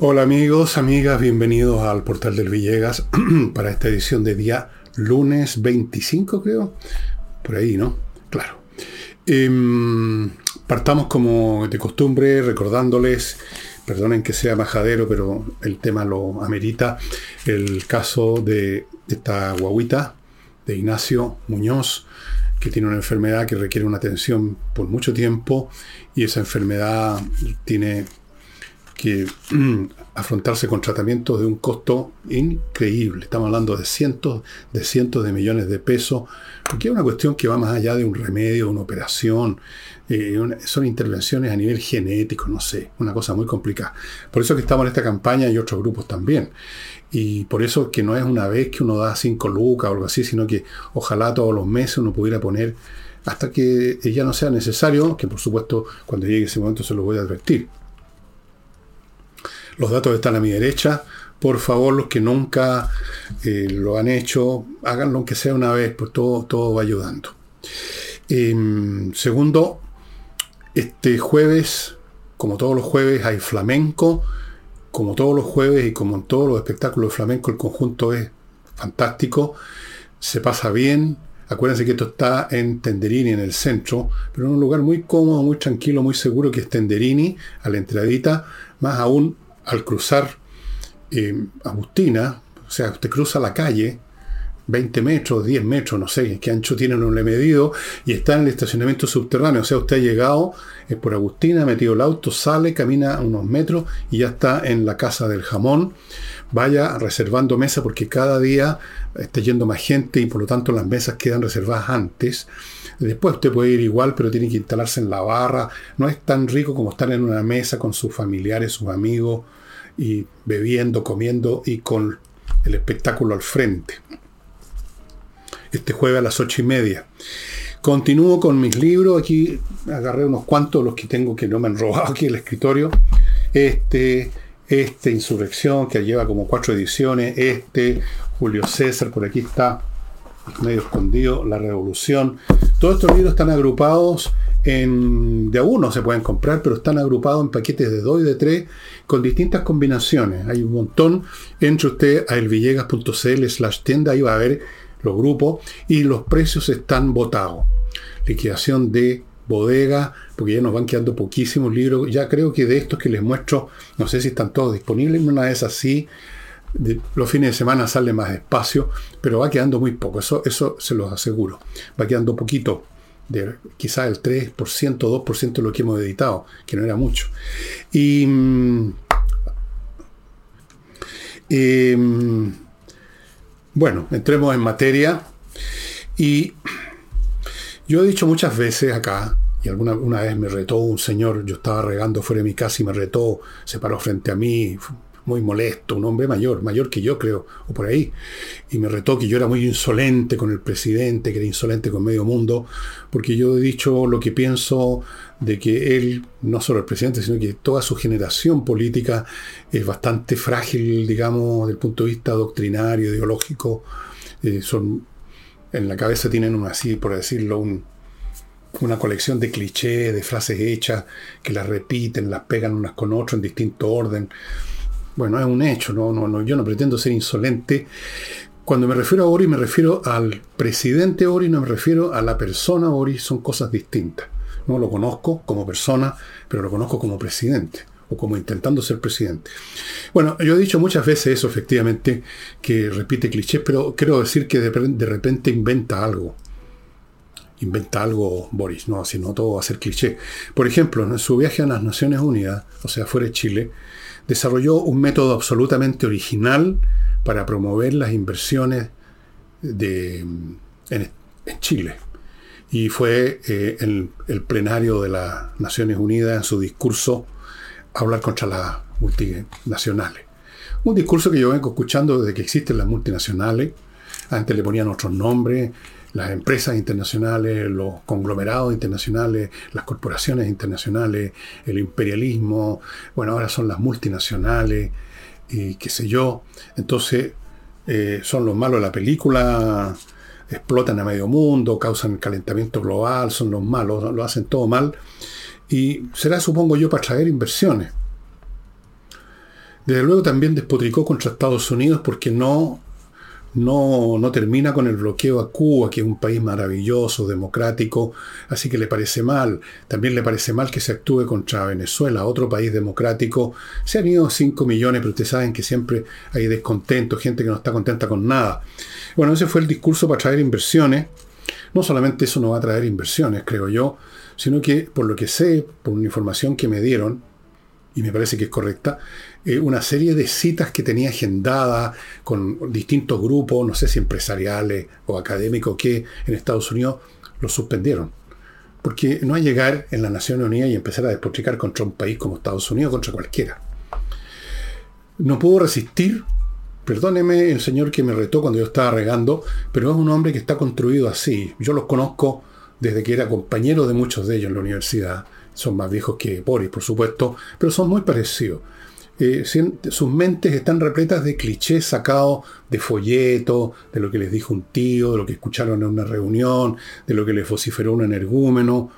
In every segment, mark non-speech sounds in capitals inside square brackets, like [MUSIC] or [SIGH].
Hola amigos, amigas, bienvenidos al portal del Villegas [CLEARS THROAT] para esta edición de día lunes 25 creo, por ahí, ¿no? Claro. Em, partamos como de costumbre recordándoles, perdonen que sea majadero, pero el tema lo amerita, el caso de esta guaguita de Ignacio Muñoz, que tiene una enfermedad que requiere una atención por mucho tiempo y esa enfermedad tiene que mm, afrontarse con tratamientos de un costo increíble. Estamos hablando de cientos de cientos de millones de pesos, porque es una cuestión que va más allá de un remedio, una operación. Eh, son intervenciones a nivel genético, no sé, una cosa muy complicada. Por eso que estamos en esta campaña y otros grupos también. Y por eso que no es una vez que uno da cinco lucas o algo así, sino que ojalá todos los meses uno pudiera poner hasta que ya no sea necesario, que por supuesto cuando llegue ese momento se lo voy a advertir. Los datos están a mi derecha. Por favor, los que nunca eh, lo han hecho, háganlo aunque sea una vez, pues todo, todo va ayudando. Em, segundo, este jueves, como todos los jueves, hay flamenco. Como todos los jueves y como en todos los espectáculos de flamenco, el conjunto es fantástico. Se pasa bien. Acuérdense que esto está en Tenderini, en el centro, pero en un lugar muy cómodo, muy tranquilo, muy seguro que es Tenderini, a la entradita. Más aún, al cruzar eh, Agustina, o sea, usted cruza la calle, 20 metros, 10 metros, no sé qué ancho tiene, no le he medido, y está en el estacionamiento subterráneo. O sea, usted ha llegado es por Agustina, ha metido el auto, sale, camina unos metros y ya está en la casa del jamón. Vaya reservando mesa porque cada día está yendo más gente y por lo tanto las mesas quedan reservadas antes. Después usted puede ir igual, pero tiene que instalarse en la barra. No es tan rico como estar en una mesa con sus familiares, sus amigos, y bebiendo, comiendo y con el espectáculo al frente. Este jueves a las ocho y media. Continúo con mis libros. Aquí agarré unos cuantos, los que tengo que no me han robado aquí el escritorio. Este, este Insurrección, que lleva como cuatro ediciones. Este, Julio César, por aquí está, medio escondido, La Revolución. Todos estos libros están agrupados de a uno se pueden comprar, pero están agrupados en paquetes de dos y de tres con distintas combinaciones. Hay un montón. Entre usted a elvillegas.cl slash tienda, ahí va a ver los grupos y los precios están votados. Liquidación de bodega, porque ya nos van quedando poquísimos libros. Ya creo que de estos que les muestro, no sé si están todos disponibles, una vez así. los fines de semana sale más despacio, pero va quedando muy poco, eso, eso se los aseguro. Va quedando poquito de quizás el 3%, 2% de lo que hemos editado, que no era mucho. Y, mm, mm, bueno, entremos en materia. Y yo he dicho muchas veces acá, y alguna una vez me retó un señor, yo estaba regando fuera de mi casa y me retó, se paró frente a mí, muy molesto, un hombre mayor, mayor que yo creo, o por ahí, y me retó que yo era muy insolente con el presidente, que era insolente con medio mundo, porque yo he dicho lo que pienso de que él, no solo el presidente, sino que toda su generación política es bastante frágil, digamos, desde el punto de vista doctrinario, ideológico, eh, son, en la cabeza tienen un, así, por decirlo, una colección de clichés, de frases hechas, que las repiten, las pegan unas con otras en distinto orden. Bueno, es un hecho, no, no, no, yo no pretendo ser insolente. Cuando me refiero a Ori, me refiero al presidente Ori, no me refiero a la persona Ori, son cosas distintas. No lo conozco como persona, pero lo conozco como presidente o como intentando ser presidente. Bueno, yo he dicho muchas veces eso, efectivamente, que repite clichés, pero quiero decir que de, repente inventa algo. Inventa algo Boris, no, así no todo va a ser cliché. Por ejemplo, en su viaje a las Naciones Unidas, o sea, fuera de Chile, desarrolló un método absolutamente original para promover las inversiones en, Chile. Y fue eh, el, el, plenario de las Naciones Unidas en su discurso hablar contra las multinacionales. Un discurso que yo vengo escuchando desde que existen las multinacionales. Antes le ponían otros nombres, las empresas internacionales, los conglomerados internacionales, las corporaciones internacionales, el imperialismo, bueno, ahora son las multinacionales y qué sé yo. Entonces, eh, son los malos de la película, explotan a medio mundo, causan calentamiento global, son los malos, lo hacen todo mal. Y será, supongo yo, para traer inversiones. Desde luego también despotricó contra Estados Unidos porque no, no, no termina con el bloqueo a Cuba, que es un país maravilloso, democrático, así que le parece mal. También le parece mal que se actúe contra Venezuela, otro país democrático. Se han ido 5 millones, pero ustedes saben que siempre hay descontento, gente que no está contenta con nada. Bueno, ese fue el discurso para traer inversiones. No solamente eso no va a traer inversiones, creo yo, sino que por lo que sé, por una información que me dieron, y me parece que es correcta, eh, una serie de citas que tenía agendada con distintos grupos, no sé si empresariales o académicos, que en Estados Unidos lo suspendieron. Porque no hay llegar en la Nación Unida y empezar a despotricar contra un país como Estados Unidos, contra cualquiera. No puedo resistir, perdóneme el señor que me retó cuando yo estaba regando, pero es un hombre que está construido así. Yo los conozco desde que era compañero de muchos de ellos en la universidad son más viejos que Boris, por supuesto, pero son muy parecidos. Eh, sus mentes están repletas de clichés sacados de folletos, de lo que les dijo un tío, de lo que escucharon en una reunión, de lo que les vociferó un energúmeno.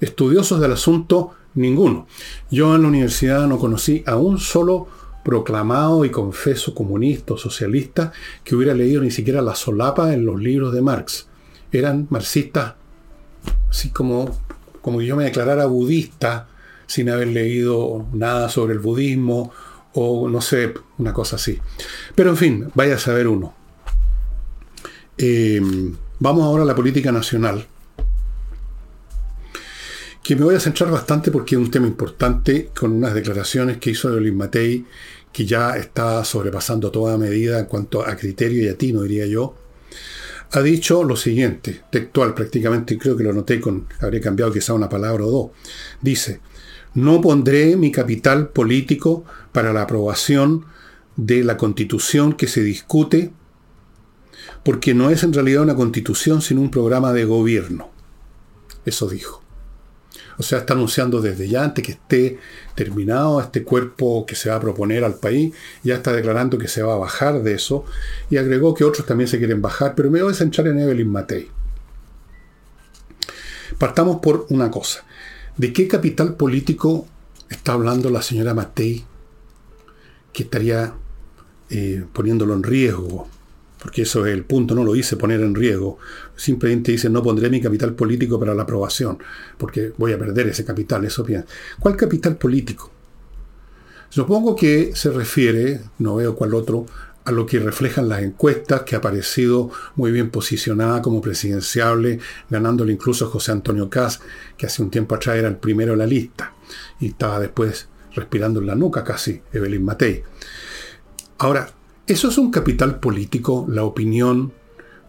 Estudiosos del asunto, ninguno. Yo en la universidad no conocí a un solo proclamado y confeso comunista o socialista que hubiera leído ni siquiera la solapa en los libros de Marx. Eran marxistas así como como yo me declarara budista sin haber leído nada sobre el budismo o no sé, una cosa así. Pero en fin, vaya a saber uno. Eh, vamos ahora a la política nacional, que me voy a centrar bastante porque es un tema importante con unas declaraciones que hizo Evelyn Matei, que ya está sobrepasando toda medida en cuanto a criterio y a tino, diría yo, ha dicho lo siguiente, textual prácticamente, creo que lo noté con, habría cambiado quizá una palabra o dos. Dice, no pondré mi capital político para la aprobación de la constitución que se discute, porque no es en realidad una constitución, sino un programa de gobierno. Eso dijo. O sea, está anunciando desde ya, antes que esté terminado este cuerpo que se va a proponer al país, ya está declarando que se va a bajar de eso y agregó que otros también se quieren bajar, pero me voy a centrar en Evelyn Matei. Partamos por una cosa. ¿De qué capital político está hablando la señora Matei que estaría eh, poniéndolo en riesgo? Porque eso es el punto, no lo hice poner en riesgo. Simplemente dice, no pondré mi capital político para la aprobación, porque voy a perder ese capital, eso bien. ¿Cuál capital político? Supongo que se refiere, no veo cuál otro, a lo que reflejan las encuestas, que ha aparecido muy bien posicionada como presidenciable, ganándole incluso a José Antonio Caz, que hace un tiempo atrás era el primero en la lista, y estaba después respirando en la nuca casi, Evelyn Matei. Ahora, eso es un capital político, la opinión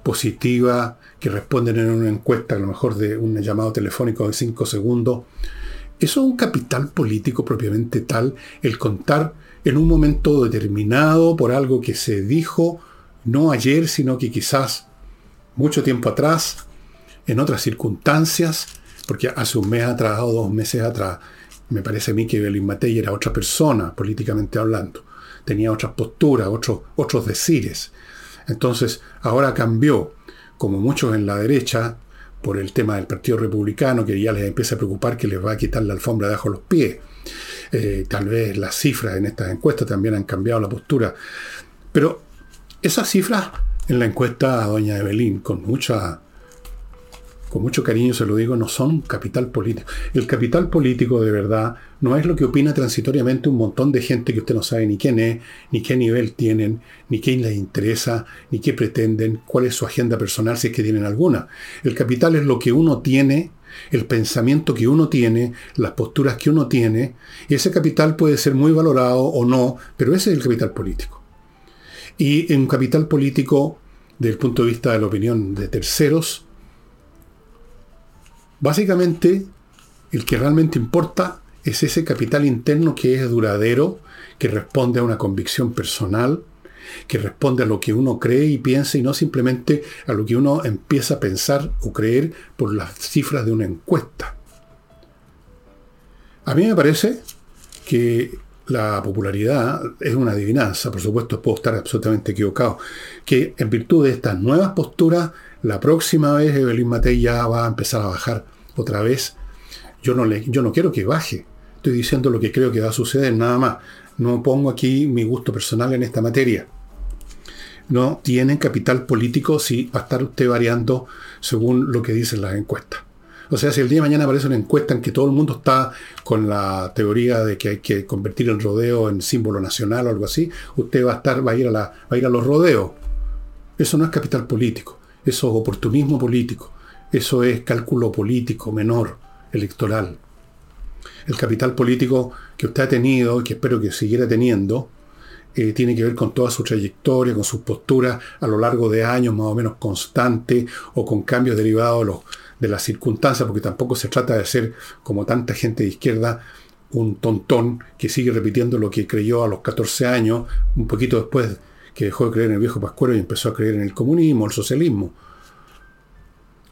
positiva que responden en una encuesta, a lo mejor de un llamado telefónico de cinco segundos. Eso es un capital político propiamente tal, el contar en un momento determinado por algo que se dijo no ayer, sino que quizás mucho tiempo atrás, en otras circunstancias, porque hace un mes atrás o dos meses atrás, me parece a mí que Evelyn Matei era otra persona, políticamente hablando tenía otras posturas, otros, otros decires. Entonces, ahora cambió, como muchos en la derecha, por el tema del Partido Republicano, que ya les empieza a preocupar que les va a quitar la alfombra de los pies. Eh, tal vez las cifras en estas encuestas también han cambiado la postura. Pero esas cifras en la encuesta a doña Evelyn, con mucha con mucho cariño se lo digo, no son capital político. El capital político de verdad no es lo que opina transitoriamente un montón de gente que usted no sabe ni quién es, ni qué nivel tienen, ni quién les interesa, ni qué pretenden, cuál es su agenda personal si es que tienen alguna. El capital es lo que uno tiene, el pensamiento que uno tiene, las posturas que uno tiene, y ese capital puede ser muy valorado o no, pero ese es el capital político. Y un capital político, desde el punto de vista de la opinión de terceros, Básicamente, el que realmente importa es ese capital interno que es duradero, que responde a una convicción personal, que responde a lo que uno cree y piensa y no simplemente a lo que uno empieza a pensar o creer por las cifras de una encuesta. A mí me parece que la popularidad es una adivinanza, por supuesto puedo estar absolutamente equivocado, que en virtud de estas nuevas posturas, la próxima vez Evelyn Matei ya va a empezar a bajar otra vez. Yo no, le, yo no quiero que baje, Estoy diciendo lo que creo que va a suceder, nada más. No pongo aquí mi gusto personal en esta materia. No tienen capital político si va a estar usted variando según lo que dicen las encuestas. O sea, si el día de mañana aparece una encuesta en que todo el mundo está con la teoría de que hay que convertir el rodeo en símbolo nacional o algo así, usted va a estar, va a ir a, la, va a, ir a los rodeos. Eso no es capital político, eso es oportunismo político, eso es cálculo político menor, electoral. El capital político que usted ha tenido y que espero que siguiera teniendo, eh, tiene que ver con toda su trayectoria, con sus posturas a lo largo de años más o menos constantes o con cambios derivados de de las circunstancias, porque tampoco se trata de ser, como tanta gente de izquierda, un tontón que sigue repitiendo lo que creyó a los 14 años, un poquito después que dejó de creer en el viejo Pascuero y empezó a creer en el comunismo, el socialismo.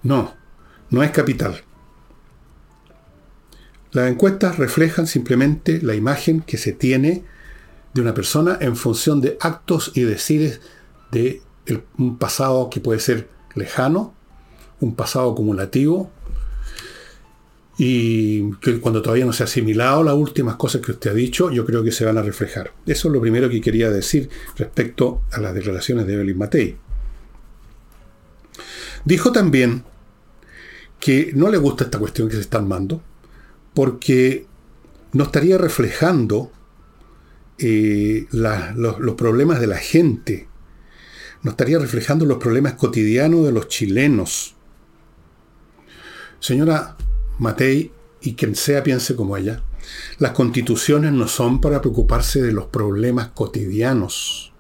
No, no es capital. Las encuestas reflejan simplemente la imagen que se tiene de una persona en función de actos y decides de un pasado que puede ser lejano un pasado acumulativo y que cuando todavía no se ha asimilado las últimas cosas que usted ha dicho, yo creo que se van a reflejar. Eso es lo primero que quería decir respecto a las declaraciones de Evelyn Matei. Dijo también que no le gusta esta cuestión que se está armando, porque no estaría reflejando eh, los, los problemas de la gente, no estaría reflejando los problemas cotidianos de los chilenos Señora Matei, y quien sea piense como ella, las constituciones no son para preocuparse de los problemas cotidianos.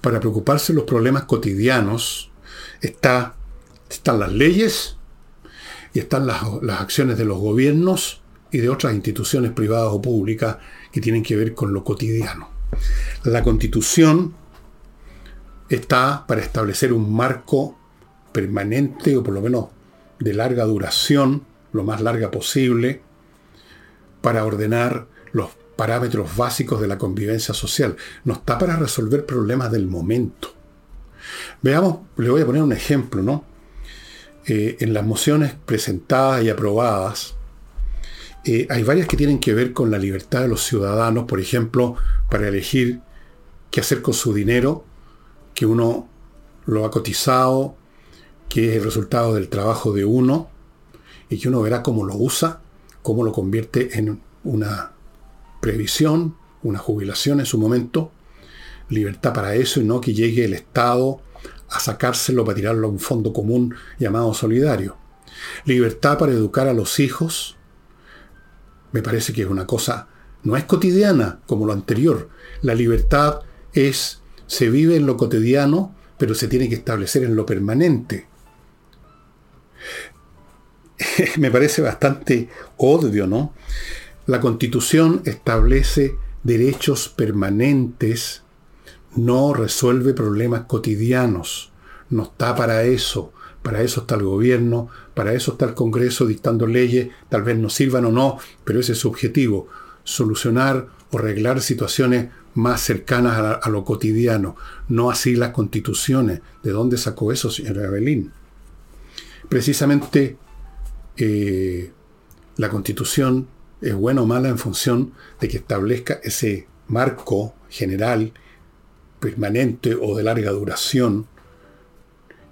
Para preocuparse de los problemas cotidianos está, están las leyes y están las, las acciones de los gobiernos y de otras instituciones privadas o públicas que tienen que ver con lo cotidiano. La constitución está para establecer un marco permanente o por lo menos de larga duración, lo más larga posible, para ordenar los parámetros básicos de la convivencia social. No está para resolver problemas del momento. Veamos, le voy a poner un ejemplo, ¿no? Eh, en las mociones presentadas y aprobadas, eh, hay varias que tienen que ver con la libertad de los ciudadanos, por ejemplo, para elegir qué hacer con su dinero, que uno lo ha cotizado, que es el resultado del trabajo de uno y que uno verá cómo lo usa, cómo lo convierte en una previsión, una jubilación en su momento, libertad para eso y no que llegue el Estado a sacárselo para tirarlo a un fondo común llamado solidario. Libertad para educar a los hijos, me parece que es una cosa, no es cotidiana como lo anterior. La libertad es, se vive en lo cotidiano, pero se tiene que establecer en lo permanente. [LAUGHS] me parece bastante obvio, ¿no? La constitución establece derechos permanentes, no resuelve problemas cotidianos, no está para eso. Para eso está el gobierno, para eso está el Congreso dictando leyes, tal vez no sirvan o no, pero ese es su objetivo, solucionar o arreglar situaciones más cercanas a, lo cotidiano, no así las constituciones. ¿De dónde sacó eso, señora Evelyn? Precisamente eh, la constitución es buena o mala en función de que establezca ese marco general, permanente o de larga duración,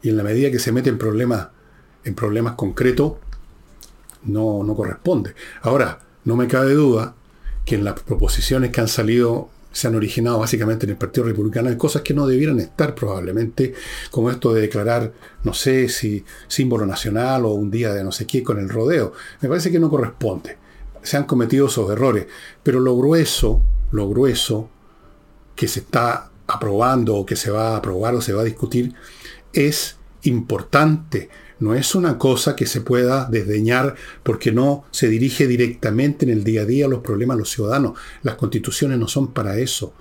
y en la medida que se mete en problemas, en problemas concretos, no, no corresponde. Ahora, no me cabe duda que en las proposiciones que han salido se han originado básicamente en el Partido Republicano hay cosas que no debieran estar probablemente, como esto de declarar, no sé si símbolo nacional o un día de no sé qué con el rodeo. Me parece que no corresponde. Se han cometido esos errores, pero lo grueso, lo grueso que se está aprobando o que se va a aprobar o se va a discutir es importante no es una cosa que se pueda desdeñar porque no se dirige directamente en el día a día a los problemas de los ciudadanos. Las constituciones no son para eso.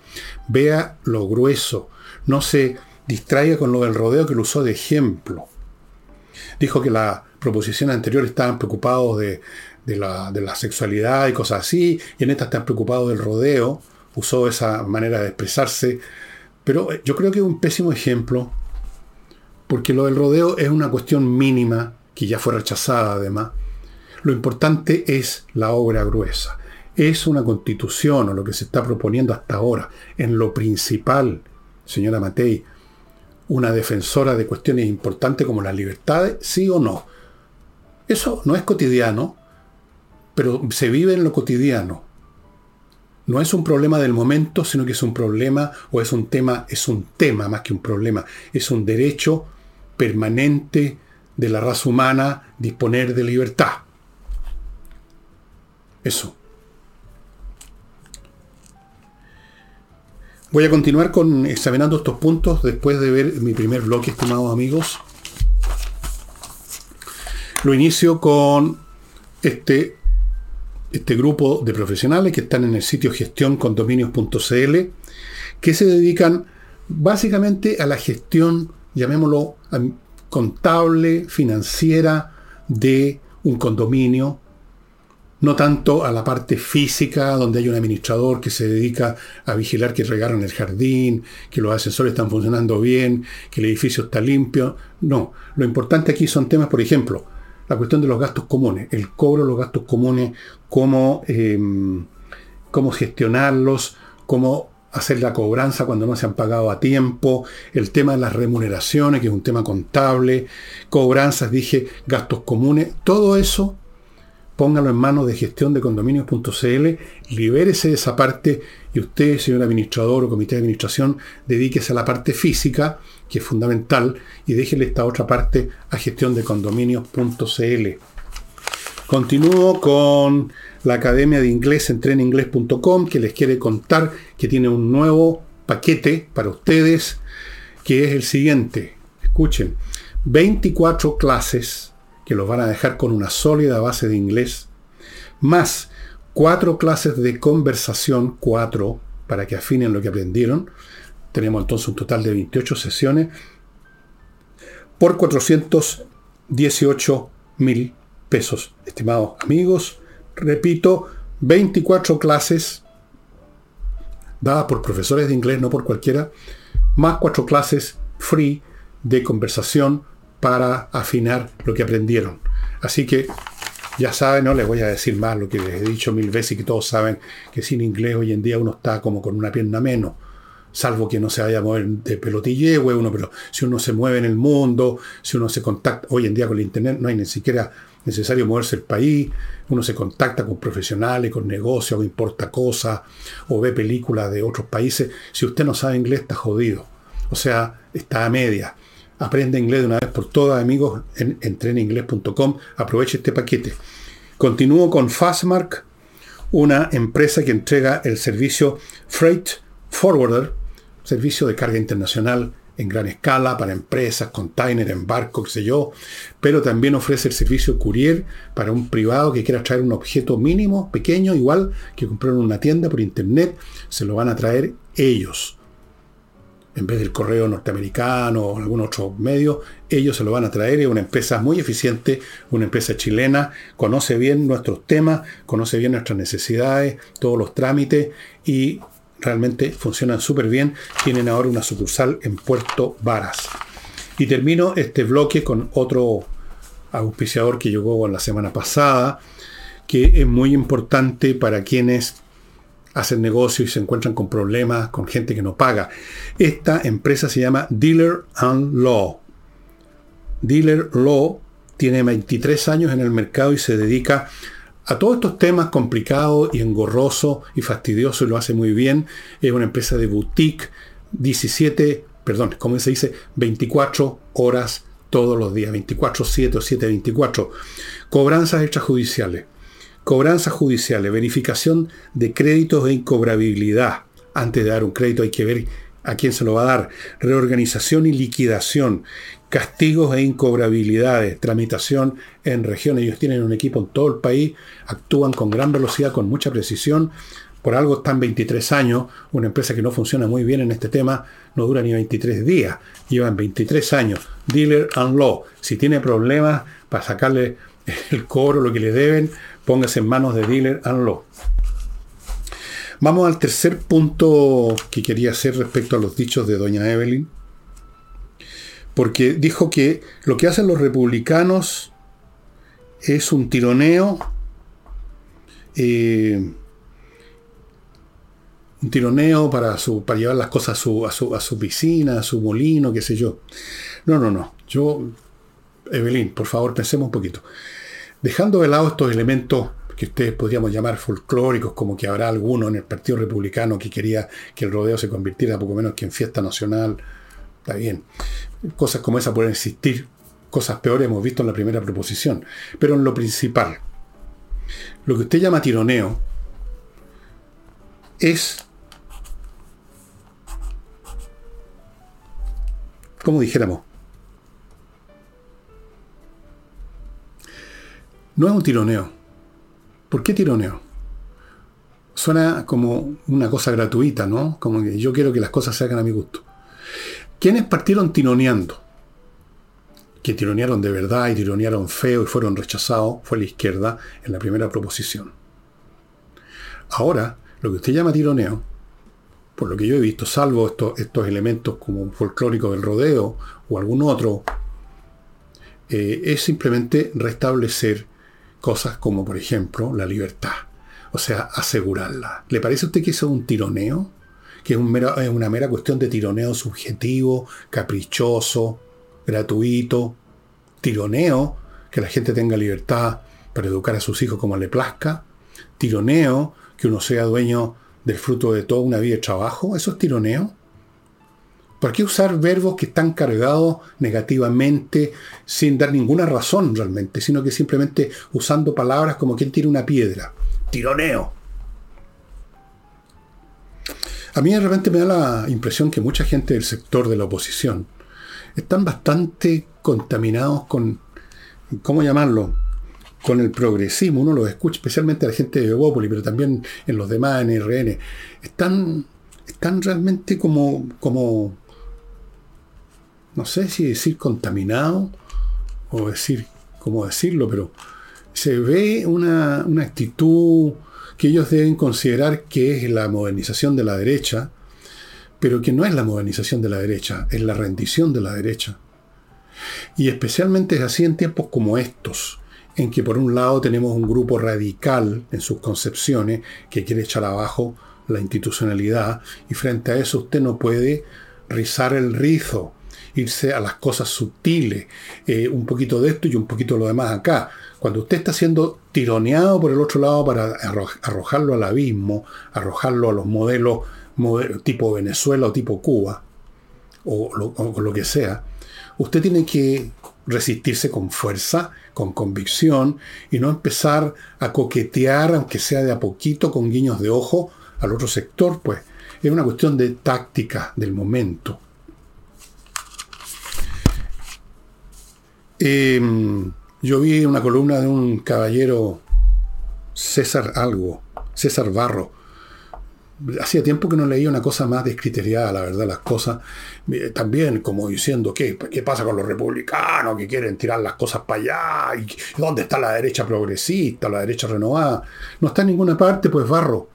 Vea lo grueso. No se distraiga con lo del rodeo que lo usó de ejemplo. Dijo que las proposiciones anteriores estaban preocupados de, la, de la sexualidad y cosas así, y en esta están preocupados del rodeo. Usó esa manera de expresarse. Pero yo creo que es un pésimo ejemplo porque lo del rodeo es una cuestión mínima, que ya fue rechazada además, Lo importante es la obra gruesa. Es una constitución o lo que se está proponiendo hasta ahora, en lo principal, señora Matei, una defensora de cuestiones importantes como las libertades, sí o no. Eso no es cotidiano, pero se vive en lo cotidiano. No es un problema del momento, sino que es un problema o es un tema, es un tema más que un problema, es un derecho permanente de la raza humana disponer de libertad. Eso. Voy a continuar con examinando estos puntos después de ver mi primer bloque, estimados amigos. Lo inicio con este, este grupo de profesionales que están en el sitio gestioncondominios.cl que se dedican básicamente a la gestión, llamémoslo contable, financiera de un condominio, no tanto a la parte física, donde hay un administrador que se dedica a vigilar que regaron el jardín, que los ascensores están funcionando bien, que el edificio está limpio. No, lo importante aquí son temas, por ejemplo, la cuestión de los gastos comunes, el cobro de los gastos comunes, cómo, em, cómo gestionarlos, cómo hacer la cobranza cuando no se han pagado a tiempo, el tema de las remuneraciones, que es un tema contable, cobranzas, dije, gastos comunes, todo eso póngalo en manos de gestión de condominios.cl, libérese de esa parte y usted, señor administrador o comité de administración, dedíquese a la parte física, que es fundamental, y déjele esta otra parte a gestión de condominios.cl. Continúo con la Academia de Inglés en treninglés.com, que les quiere contar que tiene un nuevo paquete para ustedes, que es el siguiente. Escuchen, 24 clases que los van a dejar con una sólida base de inglés, más cuatro clases de conversación, cuatro, para que afinen lo que aprendieron. Tenemos entonces un total de 28 sesiones por 418 mil pesos. Estimados amigos, repito, 24 clases dadas por profesores de inglés, no por cualquiera, más cuatro clases free de conversación para afinar lo que aprendieron. Así que ya saben, no les voy a decir más lo que les he dicho mil veces y que todos saben que sin inglés hoy en día uno está como con una pierna menos. Salvo que no se vaya a mover de pelotille, uno, pero si uno se mueve en el mundo, si uno se contacta, hoy en día con el internet no hay ni siquiera necesario moverse el país, uno se contacta con profesionales, con negocios, o importa cosas, o ve películas de otros países. Si usted no sabe inglés, está jodido. O sea, está a media. Aprende inglés de una vez por todas, amigos, en entreninglés.com. Aproveche este paquete. Continúo con Fastmark, una empresa que entrega el servicio Freight Forwarder, servicio de carga internacional en gran escala para empresas, container, en barco, qué sé yo, pero también ofrece el servicio courier para un privado que quiera traer un objeto mínimo, pequeño, igual que comprar en una tienda por internet, se lo van a traer ellos en vez del correo norteamericano o algún otro medio, ellos se lo van a traer. Es una empresa muy eficiente, una empresa chilena, conoce bien nuestros temas, conoce bien nuestras necesidades, todos los trámites y realmente funcionan súper bien. Tienen ahora una sucursal en Puerto Varas. Y termino este bloque con otro auspiciador que llegó la semana pasada, que es muy importante para quienes hacen negocio y se encuentran con problemas, con gente que no paga. Esta empresa se llama Dealer Law. Dealer Law tiene 23 años en el mercado y se dedica a todos estos temas complicados y engorrosos y fastidiosos lo hace muy bien. Es una empresa de boutique, 17, perdón, ¿cómo se dice? 24 horas todos los días, 24-7 o 7-24. Cobranzas extrajudiciales Cobranzas judiciales, verificación de créditos e incobrabilidad. Antes de dar un crédito hay que ver a quién se lo va a dar. Reorganización y liquidación. Castigos e incobrabilidades. Tramitación en regiones. Ellos tienen un equipo en todo el país. Actúan con gran velocidad, con mucha precisión. Por algo están 23 años. Una empresa que no funciona muy bien en este tema no dura ni 23 días. Llevan 23 años. Dealer and Law. Si tiene problemas para sacarle el cobro, lo que le deben, póngase en manos de dealer and law. Vamos al tercer punto que quería hacer respecto a los dichos de doña Evelyn. Porque dijo que lo que hacen los republicanos es un tironeo, eh, un tironeo para, su, para llevar las cosas a su, a, su, a su piscina, a su molino, qué sé yo. No, no, no. Yo, Evelyn, por favor, pensemos un poquito. Dejando de lado estos elementos que ustedes podríamos llamar folclóricos, como que habrá alguno en el Partido Republicano que quería que el rodeo se convirtiera poco menos que en fiesta nacional. Está bien. Cosas como esa pueden existir. Cosas peores hemos visto en la primera proposición. Pero en lo principal, lo que usted llama tironeo es, como dijéramos, no es un tironeo ¿Por qué tironeo? Suena como una cosa gratuita, ¿no? Como que yo quiero que las cosas se hagan a mi gusto. ¿Quiénes partieron tironeando? Que tironearon de verdad y tironearon feo y fueron rechazados fue la izquierda en la primera proposición. Ahora, lo que usted llama tironeo, por lo que yo he visto, salvo estos, estos elementos como folclórico del rodeo o algún otro, eh, es simplemente restablecer cosas como, por ejemplo, la libertad. O sea, asegurarla. ¿Le parece a usted que eso es un tironeo? Que es, una mera cuestión de tironeo subjetivo, caprichoso, gratuito. Tironeo, que la gente tenga libertad para educar a sus hijos como le plazca. Tironeo, que uno sea dueño del fruto de toda una vida de trabajo. ¿Eso es tironeo? ¿Por qué usar verbos que están cargados negativamente sin dar ninguna razón realmente, sino que simplemente usando palabras como quien tira una piedra? Tironeo. A mí de repente me da la impresión que mucha gente del sector de la oposición están bastante contaminados con, ¿cómo llamarlo? Con el progresismo. Uno lo escucha, especialmente a la gente de Bópoli, pero también en los demás, en RN. Están, están realmente como, como no sé si decir contaminado o decir cómo decirlo, pero se ve una, actitud que ellos deben considerar que es la modernización de la derecha, pero que no es la modernización de la derecha, es la rendición de la derecha. Y especialmente es así en tiempos como estos, en que por un lado tenemos un grupo radical en sus concepciones que quiere echar abajo la institucionalidad, y frente a eso usted no puede rizar el rizo irse a las cosas sutiles, eh, un poquito de esto y un poquito de lo demás acá. Cuando usted está siendo tironeado por el otro lado para arrojarlo al abismo, arrojarlo a los modelos, tipo Venezuela o tipo Cuba, o lo, que sea, usted tiene que resistirse con fuerza, con convicción, y no empezar a coquetear, aunque sea de a poquito, con guiños de ojo, al otro sector, pues es una cuestión de táctica del momento. Em, yo vi una columna de un caballero, César Algo, César Barro. Hacía tiempo que no leía una cosa más descriteriada, la verdad, las cosas. Eh, también como diciendo, ¿qué, ¿qué pasa con los republicanos que quieren tirar las cosas para allá? ¿Y ¿Dónde está la derecha progresista, la derecha renovada? No está en ninguna parte, pues Barro.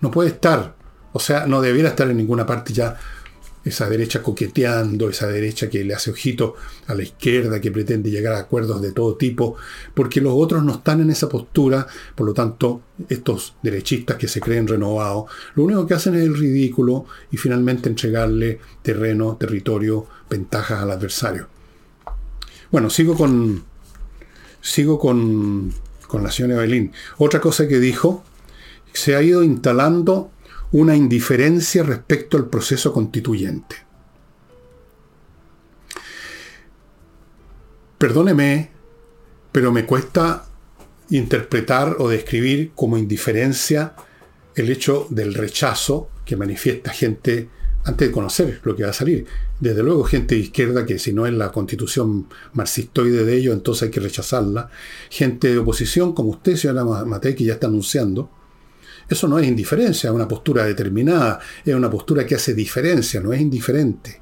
No puede estar. O sea, no debiera estar en ninguna parte ya esa derecha coqueteando, esa derecha que le hace ojito a la izquierda, que pretende llegar a acuerdos de todo tipo, porque los otros no están en esa postura, por lo tanto, estos derechistas que se creen renovados, lo único que hacen es el ridículo y finalmente entregarle terreno, territorio, ventajas al adversario. Bueno, sigo con, sigo con, con la señora Evelyn. Otra cosa que dijo, se ha ido instalando una indiferencia respecto al proceso constituyente. Perdóneme, pero me cuesta interpretar o describir como indiferencia el hecho del rechazo que manifiesta gente antes de conocer lo que va a salir. Desde luego gente de izquierda que si no es la constitución marxistoide de ellos, entonces hay que rechazarla. Gente de oposición como usted, señora Matei, que ya está anunciando, eso no es indiferencia, es una postura determinada, es una postura que hace diferencia, no es indiferente.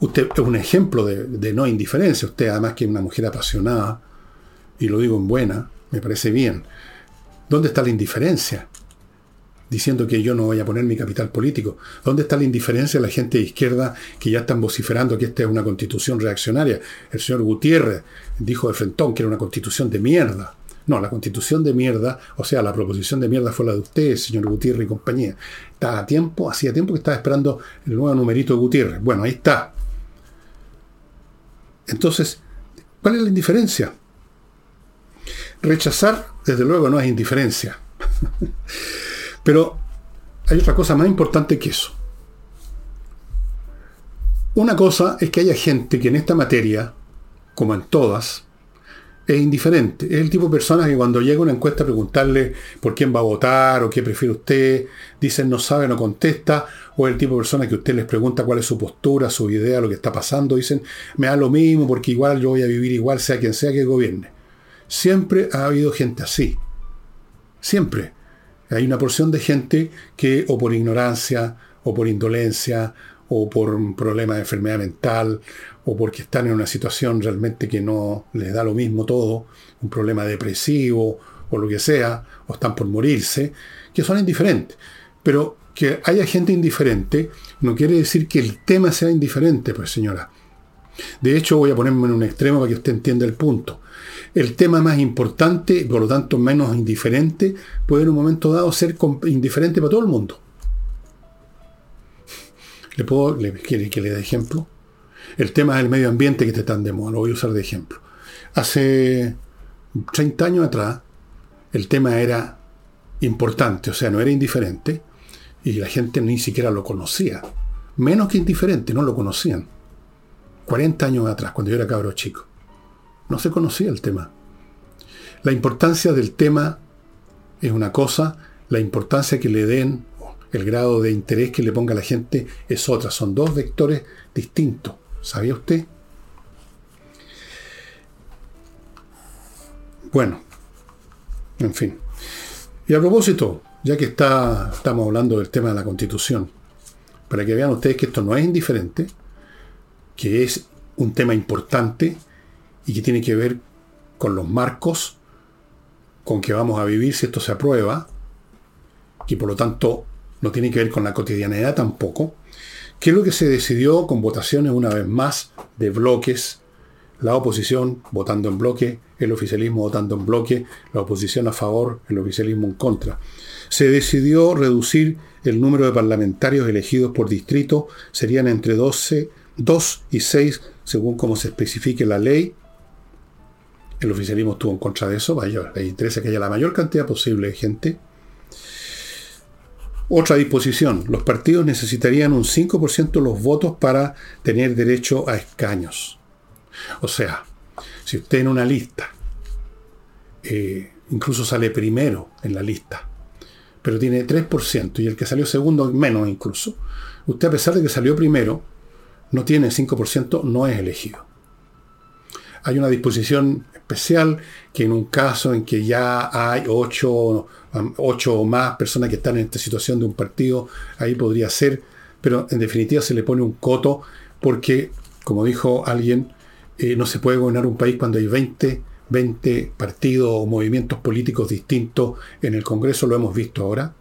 Usted es un ejemplo de, no indiferencia, usted además que es una mujer apasionada, y lo digo en buena, me parece bien. ¿Dónde está la indiferencia? diciendo que yo no voy a poner mi capital político. ¿Dónde está la indiferencia de la gente de izquierda que ya están vociferando que esta es una constitución reaccionaria? El señor Gutiérrez dijo de Frentón que era una constitución de mierda. No, la constitución de mierda, o sea, la proposición de mierda fue la de ustedes, señor Gutiérrez y compañía. Está a tiempo, hacía tiempo que estaba esperando el nuevo numerito de Gutiérrez. Bueno, ahí está. Entonces, ¿cuál es la indiferencia? Rechazar, desde luego, no es indiferencia. [LAUGHS] Pero hay otra cosa más importante que eso. Una cosa es que haya gente que en esta materia, como en todas, es indiferente. Es el tipo de persona que cuando llega una encuesta a preguntarle por quién va a votar o qué prefiere usted, dicen no sabe, no contesta, o el tipo de persona que usted les pregunta cuál es su postura, su idea, lo que está pasando, dicen me da lo mismo porque igual yo voy a vivir igual sea quien sea que gobierne. Siempre ha habido gente así. Siempre. Hay una porción de gente que o por ignorancia, o por indolencia, o por un problema de enfermedad mental, o porque están en una situación realmente que no les da lo mismo todo, un problema depresivo o lo que sea, o están por morirse, que son indiferentes. Pero que haya gente indiferente no quiere decir que el tema sea indiferente, pues señora. De hecho, voy a ponerme en un extremo para que usted entienda el punto. El tema más importante, por lo tanto menos indiferente, puede en un momento dado ser indiferente para todo el mundo. ¿Le puedo, quiere que le dé ejemplo? El tema del medio ambiente que está tan de moda, lo voy a usar de ejemplo. Hace 30 años atrás, el tema era importante, o sea, no era indiferente, y la gente ni siquiera lo conocía. Menos que indiferente, no lo conocían. 40 años atrás, cuando yo era cabro chico. No se conocía el tema. La importancia del tema es una cosa, la importancia que le den, el grado de interés que le ponga la gente es otra. Son dos vectores distintos. ¿Sabía usted? Bueno, en fin. Y a propósito, ya que está, estamos hablando del tema de la constitución, para que vean ustedes que esto no es indiferente, que es un tema importante y que tiene que ver con los marcos con que vamos a vivir si esto se aprueba, y por lo tanto no tiene que ver con la cotidianidad tampoco, ¿Qué es lo que se decidió con votaciones una vez más de bloques? La oposición votando en bloque, el oficialismo votando en bloque, la oposición a favor, el oficialismo en contra. Se decidió reducir el número de parlamentarios elegidos por distrito, serían entre 12, 2 y 6, según como se especifique la ley. El oficialismo estuvo en contra de eso, vaya, le interesa que haya la mayor cantidad posible de gente. Otra disposición, los partidos necesitarían un 5% de los votos para tener derecho a escaños. O sea, si usted en una lista, eh, incluso sale primero en la lista, pero tiene 3% y el que salió segundo menos incluso, usted a pesar de que salió primero, no tiene 5%, no es elegido. Hay una disposición especial que en un caso en que ya hay 8 ocho o más personas que están en esta situación de un partido, ahí podría ser, pero en definitiva se le pone un coto porque, como dijo alguien, eh, no se puede gobernar un país cuando hay 20, 20 partidos o movimientos políticos distintos en el Congreso, lo hemos visto ahora.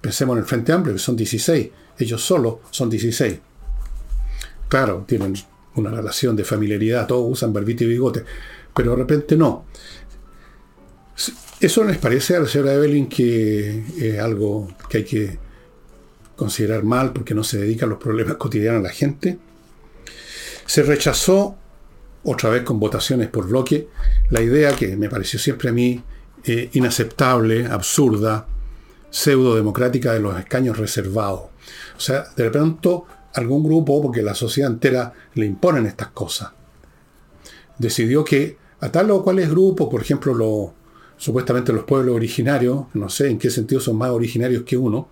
Pensemos en el Frente Amplio, que son 16, ellos solos son 16. Claro, tienen una relación de familiaridad, todos usan barbita y bigote, pero de repente no. ¿Eso les parece a la señora Evelyn que es algo que hay que considerar mal porque no se dedica a los problemas cotidianos de la gente? Se rechazó, otra vez con votaciones por bloque, la idea que me pareció siempre a mí eh, inaceptable, absurda, pseudo democrática de los escaños reservados. O sea, de pronto algún grupo, porque la sociedad entera le imponen estas cosas, decidió que a tal o cuales grupos, por ejemplo, los supuestamente los pueblos originarios, no sé en qué sentido son más originarios que uno,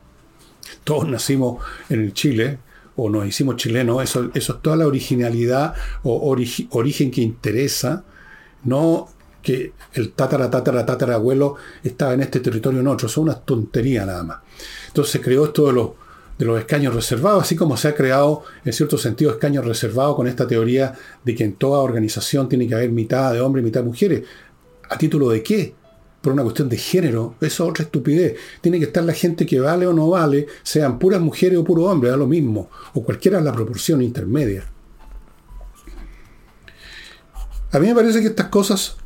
todos nacimos en el Chile o nos hicimos chilenos, eso, eso es toda la originalidad o origen que interesa, no que el tatara, tatara, tatara abuelo estaba en este territorio en otro, son una tontería nada más. Entonces creó esto de los, de los escaños reservados, así como se ha creado en cierto sentido escaños reservados con esta teoría de que en toda organización tiene que haber mitad de hombres y mitad de mujeres. ¿A título de qué? por una cuestión de género, eso es otra estupidez. Tiene que estar la gente que vale o no vale, sean puras mujeres o puros hombres, da lo mismo, o cualquiera es la proporción intermedia. A mí me parece que estas cosas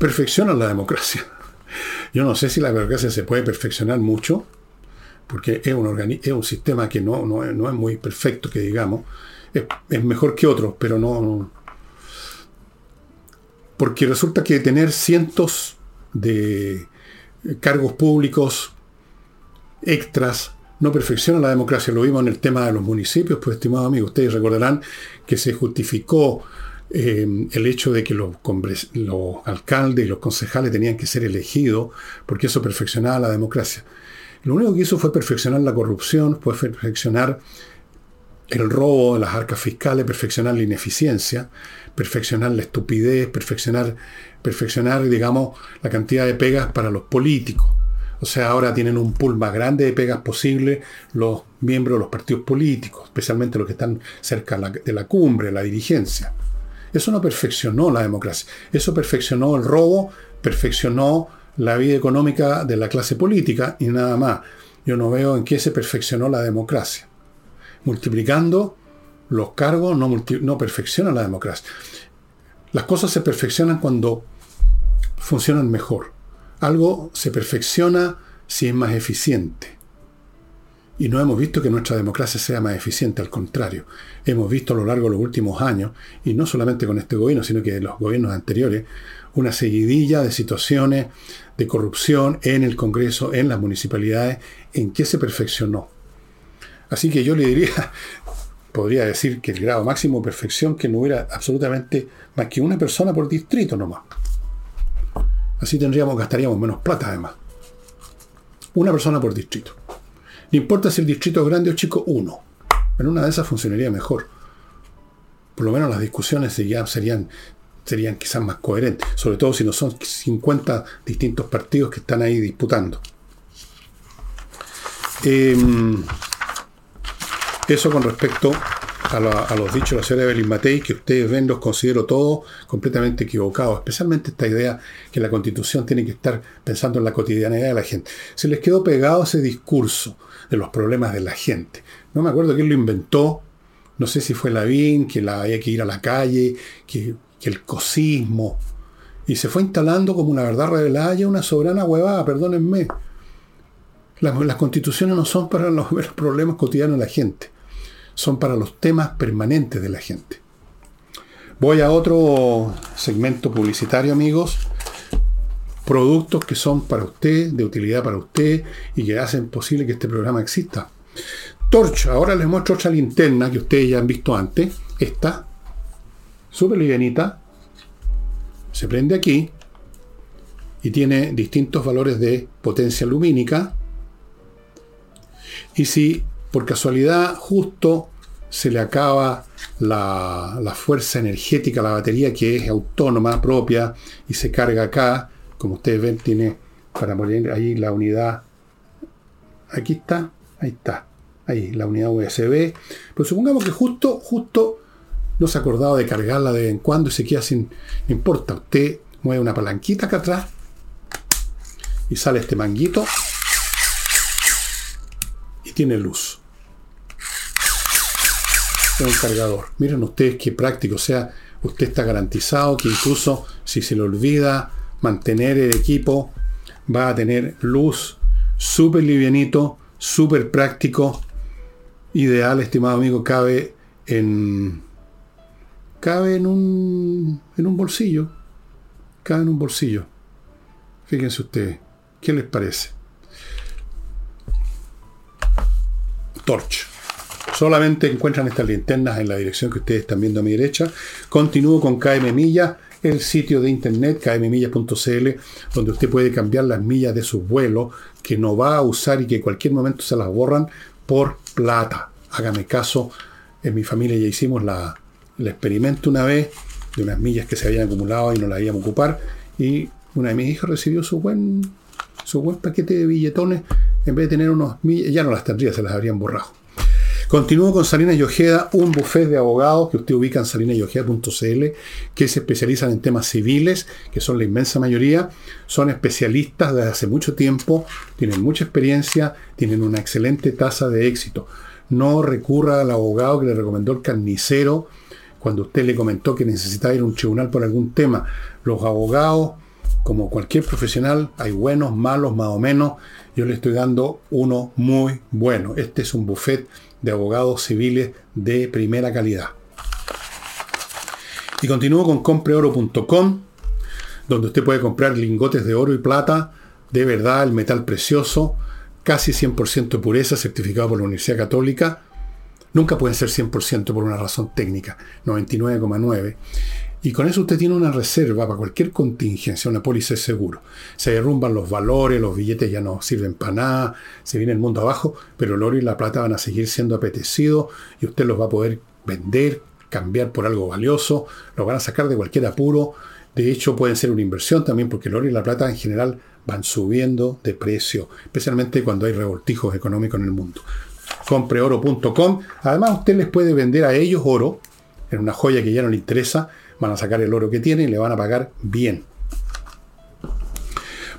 perfeccionan la democracia. [LAUGHS] Yo no sé si la democracia se puede perfeccionar mucho, porque es un, es un sistema que no, no, es muy perfecto, que digamos. Es, es mejor que otros, pero no, Porque resulta que tener cientos de cargos públicos extras no perfecciona la democracia. Lo vimos en el tema de los municipios, pues estimados amigos, ustedes recordarán que se justificó eh, el hecho de que los, alcaldes y los concejales tenían que ser elegidos, porque eso perfeccionaba la democracia. Lo único que hizo fue perfeccionar la corrupción, fue perfeccionar el robo de las arcas fiscales, perfeccionar la ineficiencia, perfeccionar la estupidez, perfeccionar, perfeccionar, digamos, la cantidad de pegas para los políticos. O sea, ahora tienen un pool más grande de pegas posible los miembros de los partidos políticos, especialmente los que están cerca de la cumbre, la dirigencia. Eso no perfeccionó la democracia. Eso perfeccionó el robo, perfeccionó la vida económica de la clase política y nada más. Yo no veo en qué se perfeccionó la democracia. Multiplicando los cargos no, perfecciona la democracia. Las cosas se perfeccionan cuando funcionan mejor. Algo se perfecciona si es más eficiente. Y no hemos visto que nuestra democracia sea más eficiente, al contrario. Hemos visto a lo largo de los últimos años, y no solamente con este gobierno, sino que los gobiernos anteriores, una seguidilla de situaciones de corrupción en el Congreso, en las municipalidades, en que se perfeccionó. Así que yo le diría, [LAUGHS] podría decir que el grado máximo de perfección que no hubiera absolutamente más que una persona por distrito nomás. Así tendríamos, gastaríamos menos plata además. Una persona por distrito. No importa si el distrito es grande o chico, uno. En una de esas funcionaría mejor. Por lo menos las discusiones serían, serían, serían quizás más coherentes. Sobre todo si no son 50 distintos partidos que están ahí disputando. Em, eso con respecto a, los dichos de la señora Evelyn Matei, que ustedes ven, los considero todos completamente equivocados, especialmente esta idea que la constitución tiene que estar pensando en la cotidianidad de la gente. Se les quedó pegado ese discurso de los problemas de la gente. No me acuerdo quién lo inventó, no sé si fue Lavín, que la había que ir a la calle, que, el cosismo, y se fue instalando como una verdad revelada y una soberana huevada, perdónenme. Las, constituciones no son para [LAUGHS] los problemas cotidianos de la gente son para los temas permanentes de la gente. Voy a otro segmento publicitario, amigos. Productos que son para usted, de utilidad para usted y que hacen posible que este programa exista. Torch, ahora les muestro otra linterna que ustedes ya han visto antes. Esta, súper livianita. Se prende aquí y tiene distintos valores de potencia lumínica. Y si por casualidad justo se le acaba la, fuerza energética a la batería que es autónoma, propia, y se carga acá. Como ustedes ven, tiene para poner ahí la unidad. Aquí está, ahí está. Ahí, la unidad USB. Pero supongamos que justo, justo no se ha acordado de cargarla de vez en cuando y se queda sin. Importa, usted mueve una palanquita acá atrás y sale este manguito y tiene luz un cargador. Miren ustedes qué práctico, o sea, usted está garantizado que incluso si se le olvida mantener el equipo, va a tener luz súper livianito, súper práctico, ideal, estimado amigo, cabe en cabe en un en un bolsillo, cabe en un bolsillo. Fíjense ustedes, ¿qué les parece? Torch. Solamente encuentran estas linternas en la dirección que ustedes están viendo a mi derecha. Continúo con KM Milla, el sitio de internet kmmillas.cl, donde usted puede cambiar las millas de su vuelo que no va a usar y que en cualquier momento se las borran por plata. Hágame caso, en mi familia ya hicimos la, el experimento una vez de unas millas que se habían acumulado y no las íbamos a ocupar y una de mis hijas recibió su buen, su buen paquete de billetones en vez de tener unos millas, ya no las tendría, se las habrían borrado. Continúo con Salinas y Ojeda, un buffet de abogados que usted ubica en salinasyojeda.cl, que se especializan en temas civiles, que son la inmensa mayoría. Son especialistas desde hace mucho tiempo, tienen mucha experiencia, tienen una excelente tasa de éxito. No recurra al abogado que le recomendó el carnicero cuando usted le comentó que necesitaba ir a un tribunal por algún tema. Los abogados, como cualquier profesional, hay buenos, malos, más o menos. Yo le estoy dando uno muy bueno. Este es un buffet de abogados civiles de primera calidad. Y continúo con compreoro.com, donde usted puede comprar lingotes de oro y plata, de verdad, el metal precioso, casi 100% de pureza, certificado por la Universidad Católica. Nunca pueden ser 100% por una razón técnica, 99,9. Y con eso usted tiene una reserva para cualquier contingencia, una póliza de seguro. Se derrumban los valores, los billetes ya no sirven para nada, se viene el mundo abajo, pero el oro y la plata van a seguir siendo apetecidos y usted los va a poder vender, cambiar por algo valioso, los van a sacar de cualquier apuro. De hecho, pueden ser una inversión también porque el oro y la plata en general van subiendo de precio, especialmente cuando hay revoltijos económicos en el mundo. Compreoro.com. Además, usted les puede vender a ellos oro en una joya que ya no le interesa. Van a sacar el oro que tiene y le van a pagar bien.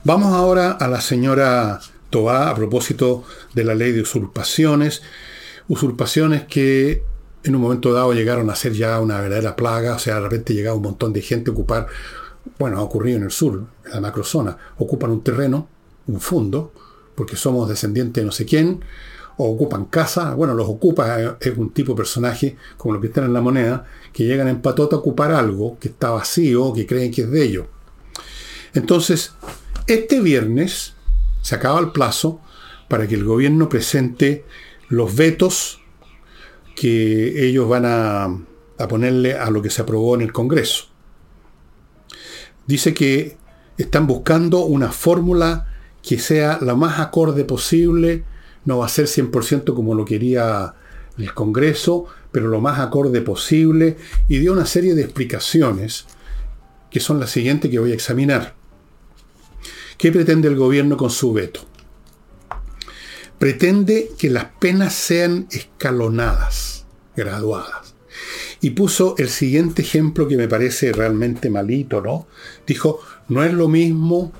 Vamos ahora a la señora Toá a propósito de la ley de usurpaciones. Usurpaciones que en un momento dado llegaron a ser ya una verdadera plaga. O sea, de repente llegaba un montón de gente a ocupar bueno, ha ocurrido en el sur, en la macrozona, ocupan un terreno, un fondo, porque somos descendientes de no sé quién, ocupan casa, bueno, los ocupa eh, es un tipo de personaje, como los que están en la moneda, que llegan en patota a ocupar algo que está vacío, que creen que es de ellos. Entonces, este viernes se acaba el plazo para que el gobierno presente los vetos que ellos van a, a ponerle a lo que se aprobó en el Congreso dice que están buscando una fórmula que sea la más acorde posible, no va a ser 100% como lo quería el Congreso, pero lo más acorde posible, y dio una serie de explicaciones que son las siguientes que voy a examinar. ¿Qué pretende el gobierno con su veto? Pretende que las penas sean escalonadas, graduadas y puso el siguiente ejemplo que me parece realmente malito, ¿no? Dijo, no es lo mismo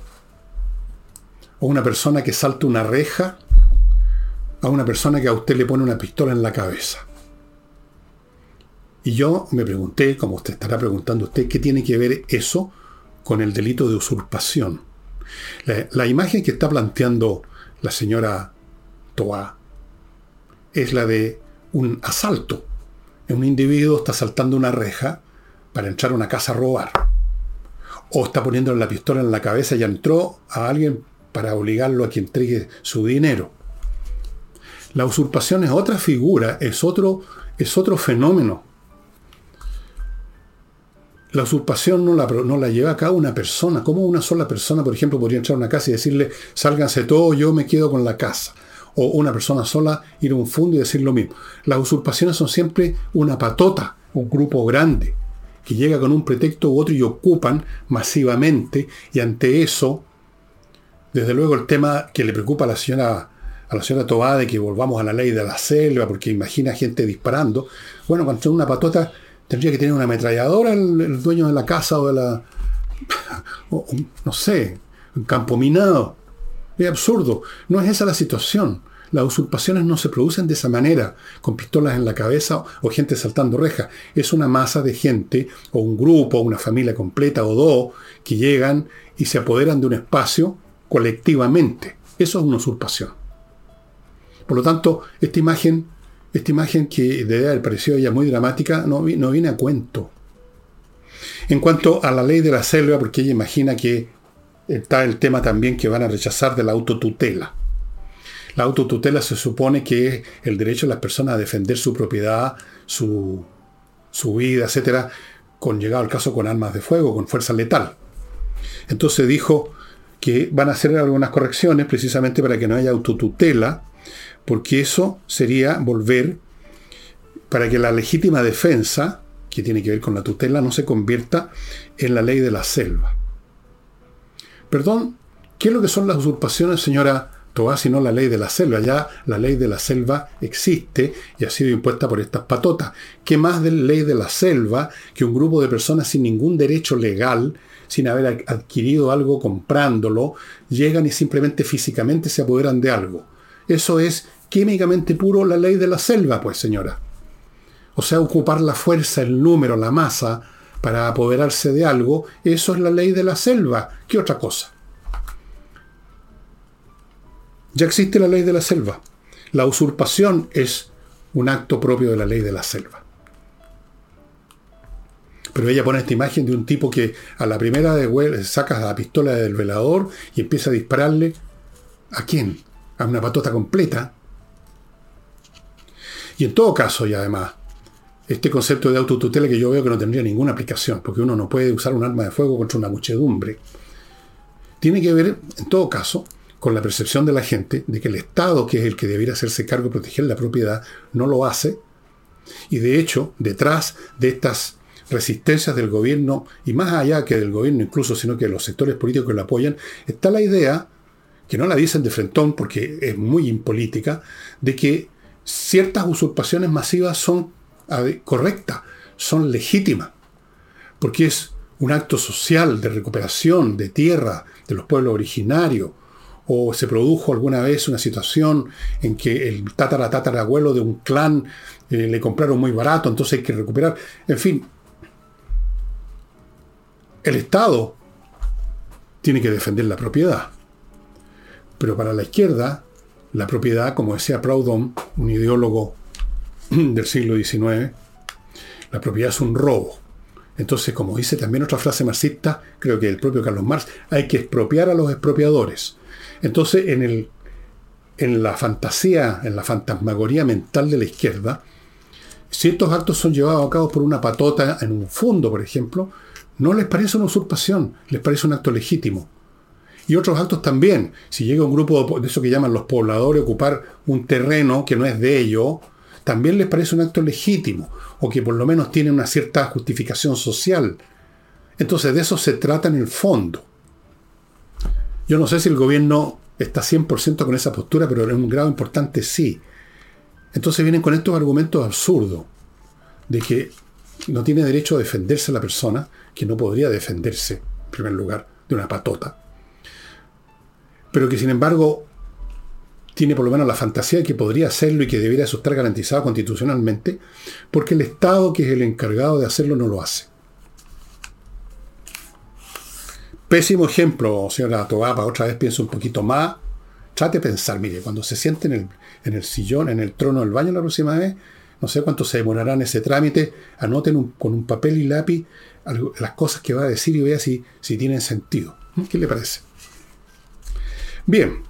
una persona que salta una reja a una persona que a usted le pone una pistola en la cabeza. Y yo me pregunté, como usted estará preguntando usted, ¿qué tiene que ver eso con el delito de usurpación? La, imagen que está planteando la señora Toa es la de un asalto un individuo está saltando una reja para entrar a una casa a robar. O está poniéndole la pistola en la cabeza y entró a alguien para obligarlo a que entregue su dinero. La usurpación es otra figura, es otro, es otro fenómeno. La usurpación no la, no la lleva a cabo una persona. ¿Cómo una sola persona, por ejemplo, podría entrar a una casa y decirle, sálganse todos, yo me quedo con la casa? o una persona sola ir a un fondo y decir lo mismo. Las usurpaciones son siempre una patota, un grupo grande, que llega con un pretexto u otro y ocupan masivamente, y ante eso, desde luego el tema que le preocupa a la señora a la señora Tobá de que volvamos a la ley de la selva, porque imagina gente disparando. Bueno, cuando tiene una patota, tendría que tener una ametralladora el, dueño de la casa o de la. [LAUGHS] no sé, un campo minado. Es absurdo. No es esa la situación. Las usurpaciones no se producen de esa manera, con pistolas en la cabeza o gente saltando rejas. Es una masa de gente, o un grupo, o una familia completa, o dos, que llegan y se apoderan de un espacio colectivamente. Eso es una usurpación. Por lo tanto, esta imagen, esta imagen que debe haber parecido ya muy dramática, no, no viene a cuento. En cuanto a la ley de la selva, porque ella imagina que está el tema también que van a rechazar de la autotutela. La autotutela se supone que es el derecho de las personas a defender su propiedad, su, vida, etcétera, con llegado al caso con armas de fuego, con fuerza letal. Entonces dijo que van a hacer algunas correcciones precisamente para que no haya autotutela, porque eso sería volver para que la legítima defensa, que tiene que ver con la tutela, no se convierta en la ley de la selva. Perdón, ¿qué es lo que son las usurpaciones, señora Tobá, sino la ley de la selva. Ya la ley de la selva existe y ha sido impuesta por estas patotas. ¿Qué más de la ley de la selva que un grupo de personas sin ningún derecho legal, sin haber adquirido algo comprándolo, llegan y simplemente físicamente se apoderan de algo? Eso es químicamente puro la ley de la selva, pues señora. O sea, ocupar la fuerza, el número, la masa para apoderarse de algo, eso es la ley de la selva. ¿Qué otra cosa? Ya existe la ley de la selva. La usurpación es un acto propio de la ley de la selva. Pero ella pone esta imagen de un tipo que a la primera de saca la pistola del velador y empieza a dispararle. ¿A quién? A una patota completa. Y en todo caso, y además, este concepto de autotutela que yo veo que no tendría ninguna aplicación, porque uno no puede usar un arma de fuego contra una muchedumbre, tiene que ver, en todo caso, con la percepción de la gente de que el Estado, que es el que debiera hacerse cargo de proteger la propiedad, no lo hace. Y de hecho, detrás de estas resistencias del gobierno, y más allá que del gobierno incluso, sino que de los sectores políticos que lo apoyan, está la idea, que no la dicen de frentón porque es muy impolítica, de que ciertas usurpaciones masivas son correctas, son legítimas, porque es un acto social de recuperación de tierra de los pueblos originarios, o se produjo alguna vez una situación en que el tatara tatarabuelo de un clan eh, le compraron muy barato, entonces hay que recuperar. En fin, el Estado tiene que defender la propiedad. Pero para la izquierda, la propiedad, como decía Proudhon, un ideólogo [CLEARS THROAT] del siglo XIX, la propiedad es un robo. Entonces, como dice también otra frase marxista, creo que el propio Carlos Marx, hay que expropiar a los expropiadores. Entonces, en, el, en la fantasía, en la fantasmagoría mental de la izquierda, ciertos actos son llevados a cabo por una patota en un fondo, por ejemplo, no les parece una usurpación, les parece un acto legítimo. Y otros actos también. Si llega un grupo de eso que llaman los pobladores a ocupar un terreno que no es de ellos, también les parece un acto legítimo, o que por lo menos tiene una cierta justificación social. Entonces de eso se trata en el fondo. Yo no sé si el gobierno está 100% con esa postura, pero en un grado importante sí. Entonces vienen con estos argumentos absurdos de que no tiene derecho a defenderse la persona, que no podría defenderse, en primer lugar, de una patota. Pero que sin embargo tiene por lo menos la fantasía de que podría hacerlo y que debería estar garantizado constitucionalmente, porque el Estado, que es el encargado de hacerlo, no lo hace. Pésimo ejemplo, señora Tobapa, otra vez pienso un poquito más. Trate de pensar, mire, cuando se siente en el, sillón, en el trono del baño la próxima vez, no sé cuánto se demorará en ese trámite, anoten con un papel y lápiz las cosas que va a decir y vea si, si tienen sentido. ¿Qué le parece? Bien,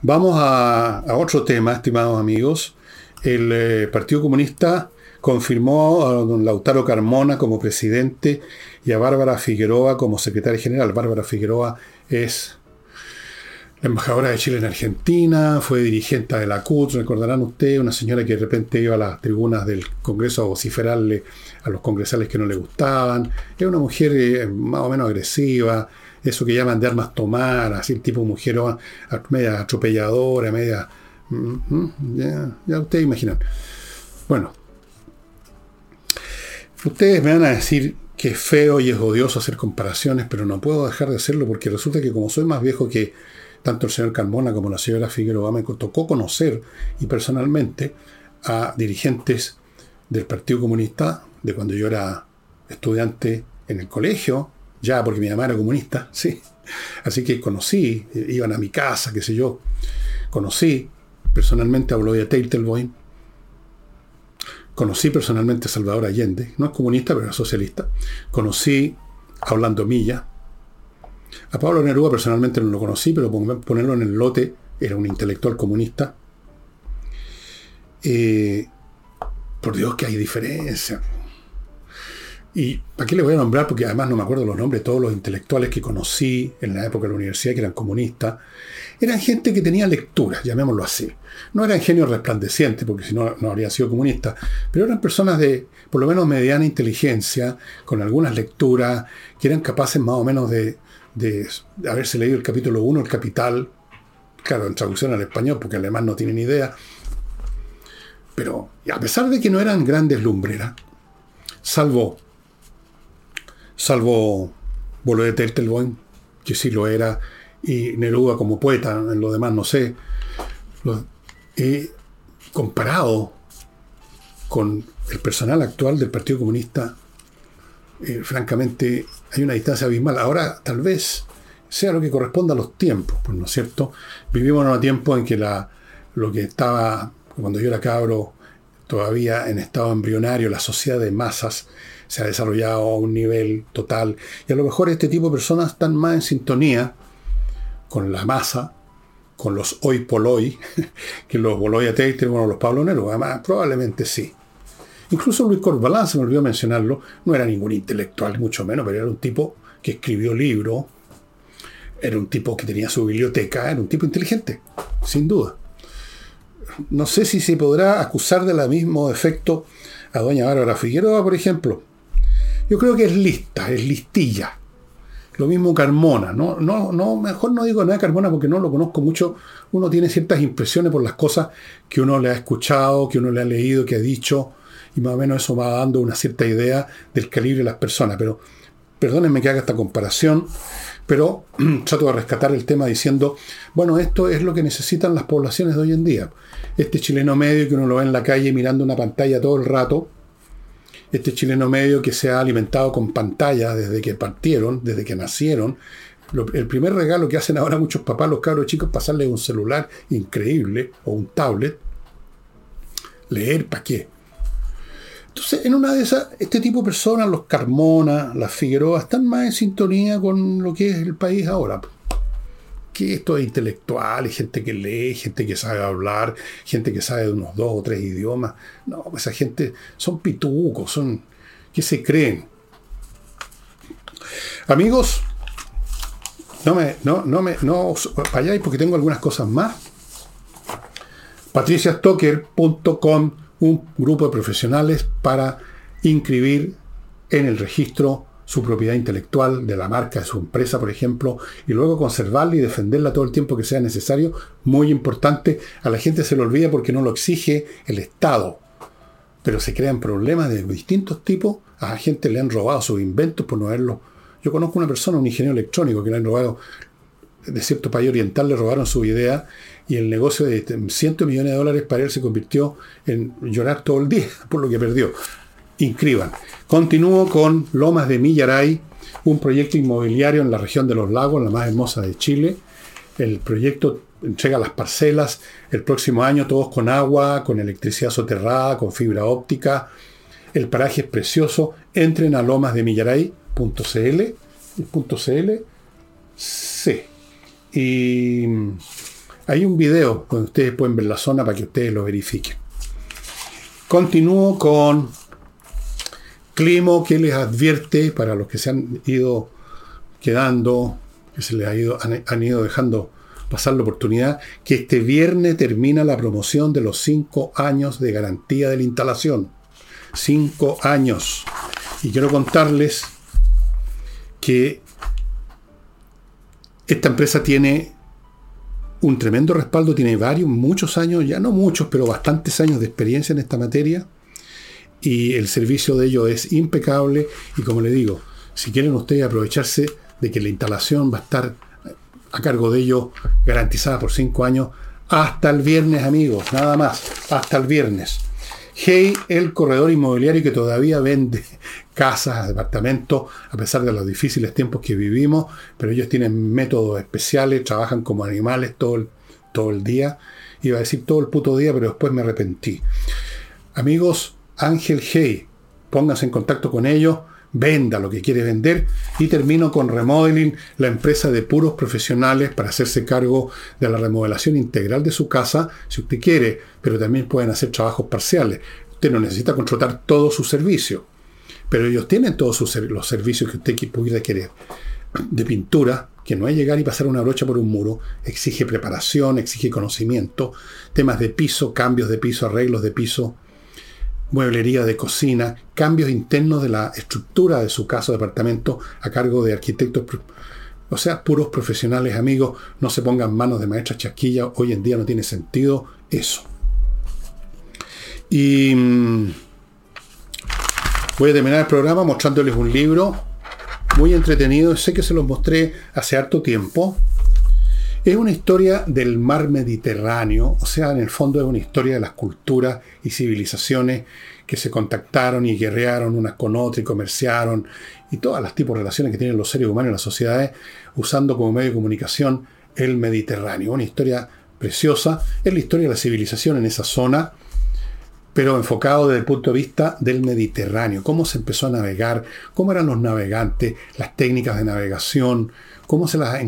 vamos a, otro tema, estimados amigos. El eh, Partido Comunista confirmó a don Lautaro Carmona como presidente y a Bárbara Figueroa como secretaria general. Bárbara Figueroa es la embajadora de Chile en Argentina, fue dirigente de la CUT, recordarán ustedes, una señora que de repente iba a las tribunas del Congreso a vociferarle a los congresales que no le gustaban. Es una mujer eh, más o menos agresiva, eso que llaman de armas tomar, así tipo mujer media atropelladora, media... Mm, mm, ya, ya ustedes imaginan. Bueno, Ustedes me van a decir que es feo y es odioso hacer comparaciones, pero no puedo dejar de hacerlo porque resulta que como soy más viejo que tanto el señor Carmona como la señora Figueroa, me tocó conocer y personalmente a dirigentes del Partido Comunista de cuando yo era estudiante en el colegio, ya porque mi mamá era comunista, [LAUGHS] sí. Así que conocí, iban a mi casa, qué sé yo. Conocí personalmente a Gloria Teitelboim, Conocí personalmente a Salvador Allende, no es comunista, pero es socialista. Conocí a Orlando Milla. A Pablo Neruda personalmente no lo conocí, pero ponerlo en el lote era un intelectual comunista. Eh, por Dios que hay diferencia. Y ¿para qué le voy a nombrar? Porque además no me acuerdo los nombres todos los intelectuales que conocí en la época de la universidad que eran comunistas. Eran gente que tenía lectura, llamémoslo así. No eran genios resplandecientes, porque si no, no habría sido comunista, pero eran personas de, por lo menos, mediana inteligencia, con algunas lecturas, que eran capaces más o menos de, de haberse leído el capítulo 1, el Capital, claro, en traducción al español, porque el alemán no tiene ni idea. Pero a pesar de que no eran grandes lumbreras, salvo, salvo Bolo de que sí lo era, y Neruda como poeta, en lo demás no sé, he comparado con el personal actual del Partido Comunista, eh, francamente hay una distancia abismal. Ahora tal vez sea lo que corresponda a los tiempos, pues, ¿no es cierto? Vivimos en un tiempo en que la, lo que estaba, cuando yo era cabro, todavía en estado embrionario, la sociedad de masas se ha desarrollado a un nivel total. Y a lo mejor este tipo de personas están más en sintonía con la masa, con los hoy por hoy, [LAUGHS] que los Boloya Teitel, bueno, los Pablo Nero. Probablemente sí. Incluso Luis Corbalán, se me olvidó mencionarlo, no era ningún intelectual, mucho menos, pero era un tipo que escribió libros, era un tipo que tenía su biblioteca, era un tipo inteligente, sin duda. No sé si se podrá acusar del mismo efecto a doña Bárbara Figueroa, por ejemplo. Yo creo que es lista, es listilla. Lo mismo Carmona, ¿no? No, no, mejor no digo nada de Carmona porque no lo conozco mucho. Uno tiene ciertas impresiones por las cosas que uno le ha escuchado, que uno le ha leído, que ha dicho, y más o menos eso va dando una cierta idea del calibre de las personas. Pero perdónenme que haga esta comparación, pero [CLEARS THROAT] trato de rescatar el tema diciendo, bueno, esto es lo que necesitan las poblaciones de hoy en día. Este chileno medio que uno lo ve en la calle mirando una pantalla todo el rato, este chileno medio que se ha alimentado con pantallas desde que partieron, desde que nacieron. el primer regalo que hacen ahora muchos papás, los cabros chicos, es pasarles un celular increíble o un tablet. Leer, ¿para qué? Entonces, en una de esas, este tipo de personas, los Carmona, las Figueroa, están más en sintonía con lo que es el país ahora. Que esto es intelectual, gente que lee, gente que sabe hablar, gente que sabe de unos dos o tres idiomas. No, esa gente son pitucos, son que se creen. Amigos, no me, no, no me, no vayáis porque tengo algunas cosas más. patriciastocker.com un grupo de profesionales para inscribir en el registro su propiedad intelectual de la marca de su empresa, por ejemplo, y luego conservarla y defenderla todo el tiempo que sea necesario. Muy importante. A la gente se le olvida porque no lo exige el Estado. Pero se crean problemas de distintos tipos. A la gente le han robado sus inventos por no haberlo. Yo conozco una persona, un ingeniero electrónico, que le han robado de cierto país oriental, le robaron su idea y el negocio de cientos millones de dólares para él se convirtió en llorar todo el día [LAUGHS] por lo que perdió. Inscriban. Continúo con Lomas de Millaray, un proyecto inmobiliario en la región de los lagos, la más hermosa de Chile. El proyecto entrega las parcelas el próximo año, todos con agua, con electricidad soterrada, con fibra óptica. El paraje es precioso. Entren a lomasdemillaray.cl. .cl. C. Y hay un video donde ustedes pueden ver la zona para que ustedes lo verifiquen. Continúo con Climo que les advierte para los que se han ido quedando, que se les ha ido, han, ido dejando pasar la oportunidad, que este viernes termina la promoción de los cinco años de garantía de la instalación. Cinco años. Y quiero contarles que esta empresa tiene un tremendo respaldo, tiene varios, muchos años, ya no muchos, pero bastantes años de experiencia en esta materia. Y el servicio de ellos es impecable. Y como le digo, si quieren ustedes aprovecharse de que la instalación va a estar a cargo de ellos garantizada por cinco años, hasta el viernes, amigos, nada más, hasta el viernes. Hey, el corredor inmobiliario que todavía vende [LAUGHS] casas, departamentos, a pesar de los difíciles tiempos que vivimos, pero ellos tienen métodos especiales, trabajan como animales todo todo el día. Iba a decir todo el puto día, pero después me arrepentí. Amigos, Ángel Hey, pónganse en contacto con ellos, venda lo que quiere vender y termino con Remodeling, la empresa de puros profesionales para hacerse cargo de la remodelación integral de su casa, si usted quiere, pero también pueden hacer trabajos parciales. Usted no necesita contratar todo su servicio, pero ellos tienen todos los servicios que usted pudiera querer. De pintura, que no es llegar y pasar una brocha por un muro, exige preparación, exige conocimiento, temas de piso, cambios de piso, arreglos de piso, mueblería de cocina, cambios internos de la estructura de su casa o departamento a cargo de arquitectos O sea, puros profesionales, amigos, no se pongan manos de maestra chasquilla, hoy en día no tiene sentido eso. Y mm, voy a terminar el programa mostrándoles un libro muy entretenido, sé que se los mostré hace harto tiempo. Es una historia del mar Mediterráneo, o sea, en el fondo es una historia de las culturas y civilizaciones que se contactaron y guerrearon unas con otras y comerciaron y todas las tipos de relaciones que tienen los seres humanos y las sociedades usando como medio de comunicación el Mediterráneo. Una historia preciosa, es la historia de la civilización en esa zona, pero enfocado desde el punto de vista del Mediterráneo, cómo se empezó a navegar, cómo eran los navegantes, las técnicas de navegación, cómo se las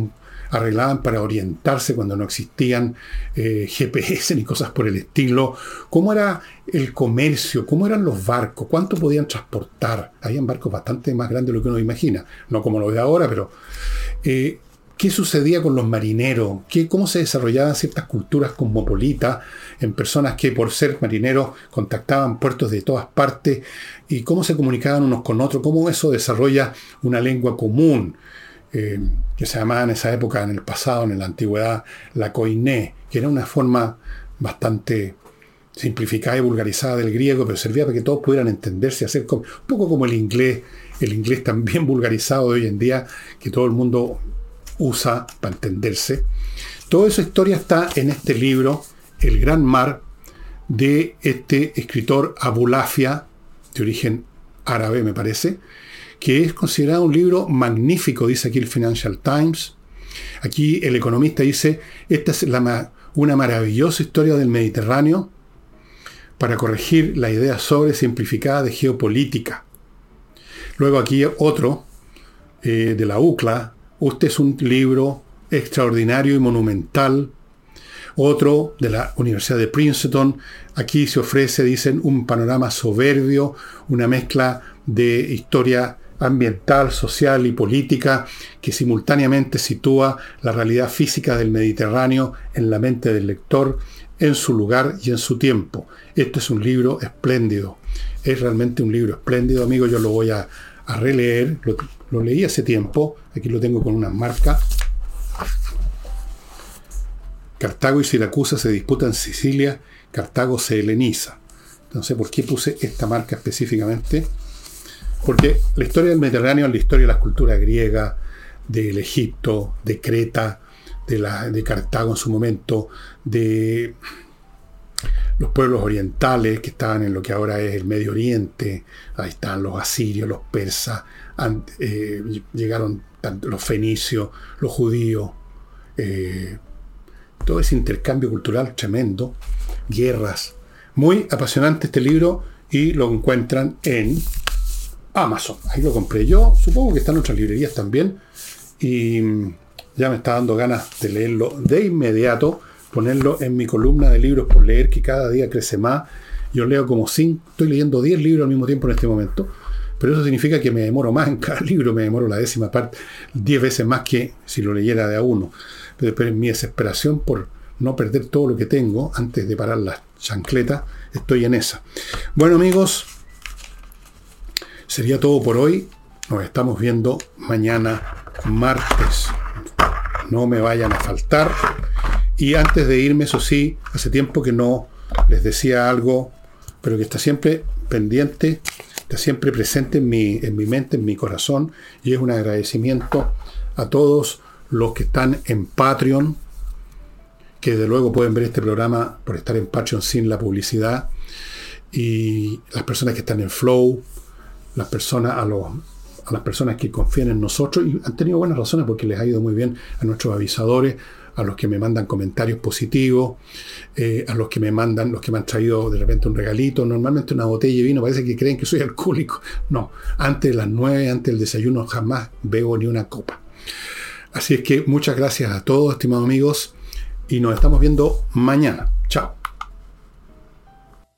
arreglaban para orientarse cuando no existían eh, GPS ni cosas por el estilo, cómo era el comercio, cómo eran los barcos, cuánto podían transportar. Habían barcos bastante más grandes de lo que uno imagina, no como los de ahora, pero eh, qué sucedía con los marineros, ¿Qué, cómo se desarrollaban ciertas culturas cosmopolitas en personas que por ser marineros contactaban puertos de todas partes y cómo se comunicaban unos con otros, cómo eso desarrolla una lengua común. Eh, que se llamaba en esa época, en el pasado, en la antigüedad, la koiné, que era una forma bastante simplificada y vulgarizada del griego, pero servía para que todos pudieran entenderse, hacer un poco como el inglés, el inglés también [LAUGHS] vulgarizado de hoy en día, que todo el mundo usa para entenderse. Toda esa historia está en este libro, El Gran Mar, de este escritor Abulafia, de origen árabe me parece, que es considerado un libro magnífico, dice aquí el Financial Times. Aquí el economista dice, esta es una maravillosa historia del Mediterráneo para corregir la idea sobre simplificada de geopolítica. Luego aquí otro eh, de la UCLA, este es un libro extraordinario y monumental. Otro de la Universidad de Princeton, aquí se ofrece, dicen, un panorama soberbio, una mezcla de historia ambiental, social y política que simultáneamente sitúa la realidad física del Mediterráneo en la mente del lector, en su lugar y en su tiempo. Este es un libro espléndido. Es realmente un libro espléndido, amigo. Yo lo voy a, releer. Lo, leí hace tiempo. Aquí lo tengo con una marca. Cartago y Siracusa se disputan Sicilia. Cartago se heleniza. Entonces, ¿por qué puse esta marca específicamente? Porque la historia del Mediterráneo es la historia de las culturas griegas, del Egipto, de Creta, de, Cartago en su momento, de los pueblos orientales que estaban en lo que ahora es el Medio Oriente, ahí están los asirios, los persas, eh, llegaron los fenicios, los judíos, eh, todo ese intercambio cultural tremendo, guerras. Muy apasionante este libro y lo encuentran en Amazon. Ahí lo compré yo. Supongo que está en otras librerías también. Y ya me está dando ganas de leerlo de inmediato, ponerlo en mi columna de libros por leer, que cada día crece más. Yo leo como 5, estoy leyendo 10 libros al mismo tiempo en este momento. Pero eso significa que me demoro más en cada [LAUGHS] libro, me demoro la décima parte, 10 veces más que si lo leyera de a uno. Pero después mi desesperación por no perder todo lo que tengo antes de parar las chancletas, estoy en esa. Bueno amigos, Sería todo por hoy. Nos estamos viendo mañana martes. No me vayan a faltar. Y antes de irme, eso sí, hace tiempo que no les decía algo, pero que está siempre pendiente, está siempre presente en mi, en mi mente, en mi corazón, y es un agradecimiento a todos los que están en Patreon, que desde luego pueden ver este programa por estar en Patreon sin la publicidad, y las personas que están en Flow, las personas, a, los, a las personas que confían en nosotros y han tenido buenas razones porque les ha ido muy bien a nuestros avisadores, a los que me mandan comentarios positivos, eh, a los que me mandan, los que me han traído de repente un regalito, normalmente una botella de vino, parece que creen que soy [LAUGHS] alcohólico. No, antes de las nueve, antes del desayuno, jamás bebo ni una copa. Así es que muchas gracias a todos, estimados amigos, y nos estamos viendo mañana. Chao.